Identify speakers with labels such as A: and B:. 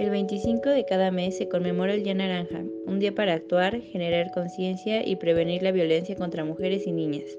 A: El 25 de cada mes se conmemora el Día Naranja, un día para actuar, generar conciencia y prevenir la violencia contra mujeres y niñas.